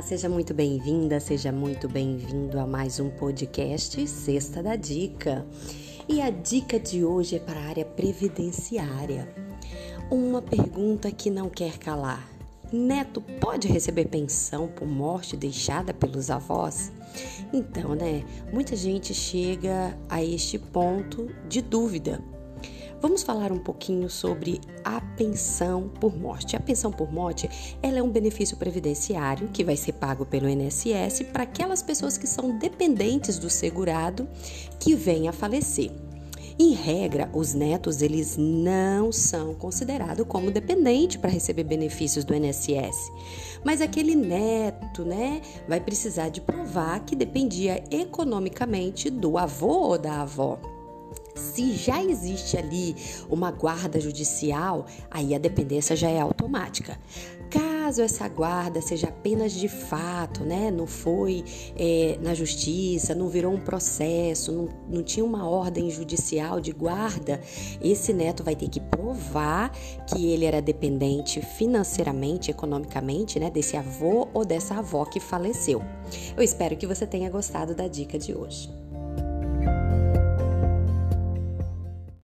Olá, seja muito bem-vinda, seja muito bem-vindo a mais um podcast Sexta da Dica. E a dica de hoje é para a área previdenciária. Uma pergunta que não quer calar: Neto pode receber pensão por morte deixada pelos avós? Então, né, muita gente chega a este ponto de dúvida Vamos falar um pouquinho sobre a pensão por morte. A pensão por morte, ela é um benefício previdenciário que vai ser pago pelo INSS para aquelas pessoas que são dependentes do segurado que vem a falecer. Em regra, os netos eles não são considerados como dependente para receber benefícios do INSS. Mas aquele neto, né, vai precisar de provar que dependia economicamente do avô ou da avó. Se já existe ali uma guarda judicial, aí a dependência já é automática. Caso essa guarda seja apenas de fato, né, não foi é, na justiça, não virou um processo, não, não tinha uma ordem judicial de guarda, esse neto vai ter que provar que ele era dependente financeiramente, economicamente, né, desse avô ou dessa avó que faleceu. Eu espero que você tenha gostado da dica de hoje.